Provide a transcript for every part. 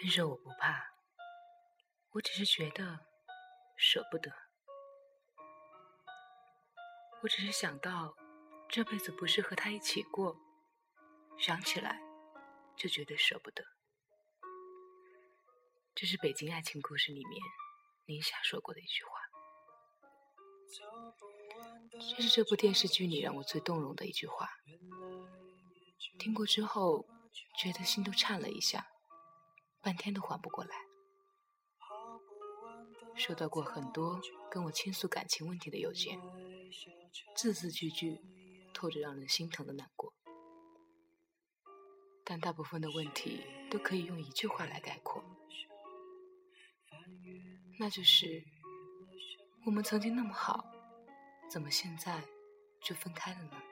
分手我不怕，我只是觉得舍不得。我只是想到这辈子不是和他一起过，想起来就觉得舍不得。这是《北京爱情故事》里面宁夏说过的一句话，这是这部电视剧里让我最动容的一句话。听过之后，觉得心都颤了一下，半天都缓不过来。收到过很多跟我倾诉感情问题的邮件，字字句句透着让人心疼的难过，但大部分的问题都可以用一句话来概括，那就是我们曾经那么好，怎么现在就分开了呢？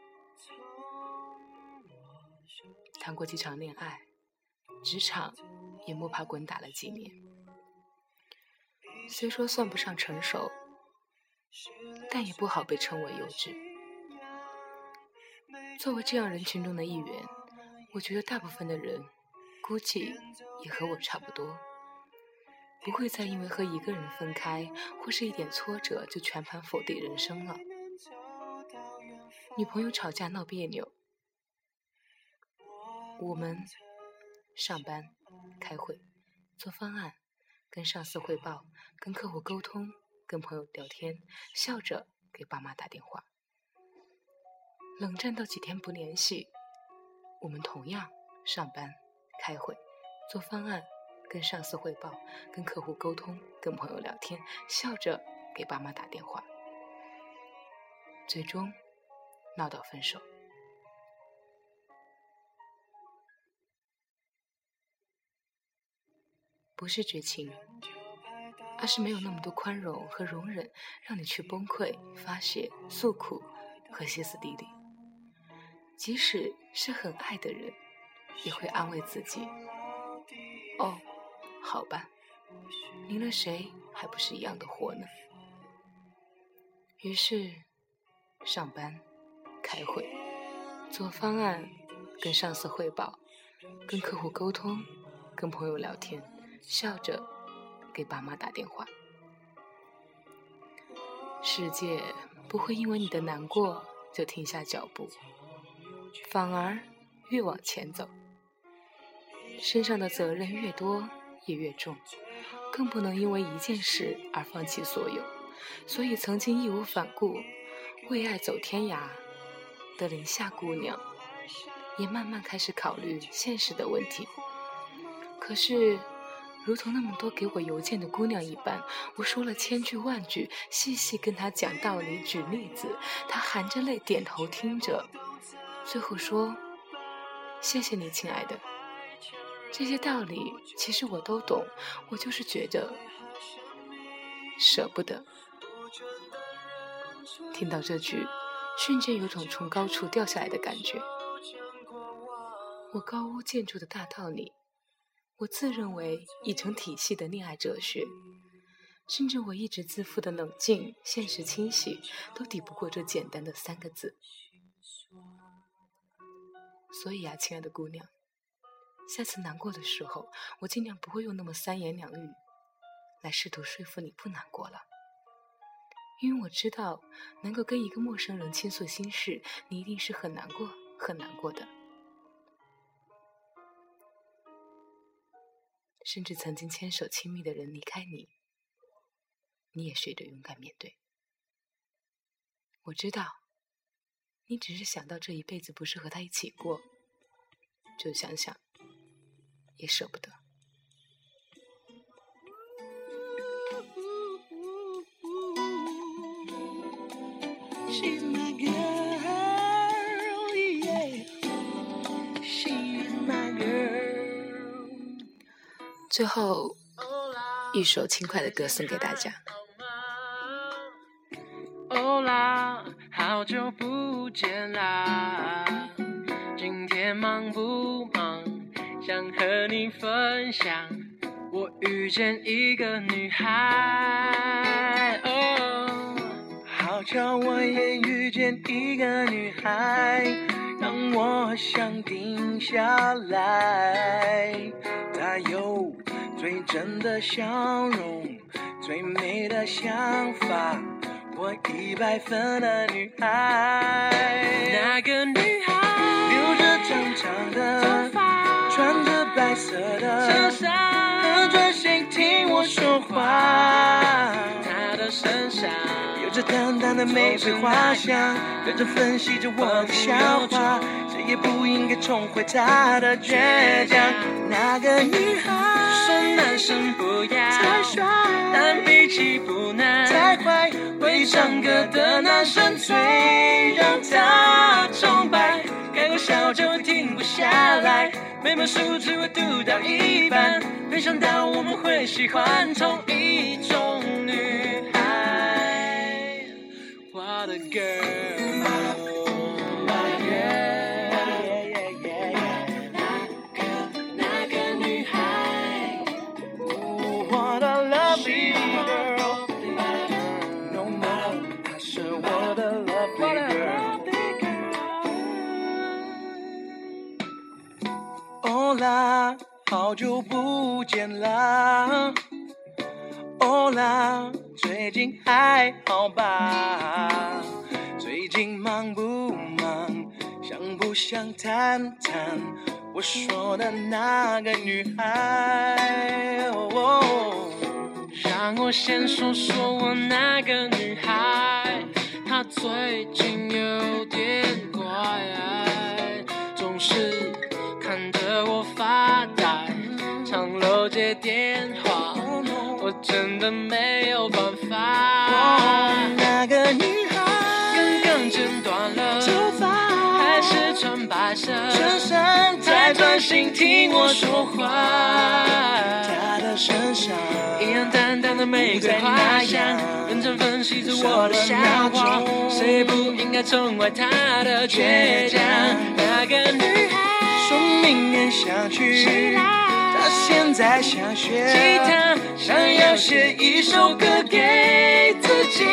谈过几场恋爱，职场也摸爬滚打了几年。虽说算不上成熟，但也不好被称为幼稚。作为这样人群中的一员，我觉得大部分的人估计也和我差不多，不会再因为和一个人分开或是一点挫折就全盘否定人生了。女朋友吵架闹别扭。我们上班、开会、做方案、跟上司汇报、跟客户沟通、跟朋友聊天，笑着给爸妈打电话。冷战到几天不联系，我们同样上班、开会、做方案、跟上司汇报、跟客户沟通、跟朋友聊天，笑着给爸妈打电话，最终闹到分手。不是绝情，而是没有那么多宽容和容忍，让你去崩溃、发泄、诉苦和歇斯底里。即使是很爱的人，也会安慰自己：“哦，好吧，离了谁还不是一样的活呢？”于是，上班、开会、做方案、跟上司汇报、跟客户沟通、跟朋友聊天。笑着给爸妈打电话，世界不会因为你的难过就停下脚步，反而越往前走。身上的责任越多也越重，更不能因为一件事而放弃所有。所以，曾经义无反顾为爱走天涯的林夏姑娘，也慢慢开始考虑现实的问题。可是。如同那么多给我邮件的姑娘一般，我说了千句万句，细细跟她讲道理、举例子，她含着泪点头听着，最后说：“谢谢你，亲爱的。”这些道理其实我都懂，我就是觉得舍不得。听到这句，瞬间有种从高处掉下来的感觉。我高屋建筑的大道理。我自认为已成体系的恋爱哲学，甚至我一直自负的冷静、现实清晰，都抵不过这简单的三个字。所以啊，亲爱的姑娘，下次难过的时候，我尽量不会用那么三言两语来试图说服你不难过了，因为我知道，能够跟一个陌生人倾诉心事，你一定是很难过、很难过的。甚至曾经牵手亲密的人离开你，你也学着勇敢面对。我知道，你只是想到这一辈子不是和他一起过，就想想也舍不得。最后一首轻快的歌送给大家。欧啦，好久不见啦！今天忙不忙？想和你分享，我遇见一个女孩。哦，好巧，我也遇见一个女孩，让我想定下来。她有。最真的笑容，最美的想法，我一百分的女孩。那个女孩，留着长长的头发，穿着白色的衬衫，很专心听我说话。她的身上有着淡淡的玫瑰花香，跟着分析着我的笑话，谁也不应该重回她的倔强。那个女孩说男生不要太帅，但脾气不难，太坏，会唱歌的男生最让她崇拜，开个笑就停不下来，每本书只会读到一半，没想到我们会喜欢同一种女孩。What a girl, what a girl. 那个女孩，What a lovely girl. 她是我的 lovely girl。欧啦，好久不见啦。欧啦，最近还好吧？最近忙不忙？想不想谈谈我说的那个女孩？让我先说说我那个女孩，女孩，刚刚剪断了头发还是穿白色衬衫太专心听我说话。她的身上一样淡淡的玫瑰花香，认真分析着我的笑话，谁不应该宠坏她的倔强？那个女孩，说明年想去，她现在想学吉他，想要写一首歌给自己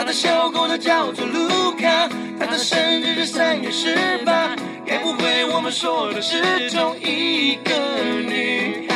他。的小狗他叫做卢卡，他的生日是三月十八，该不会我们说的是同一个女？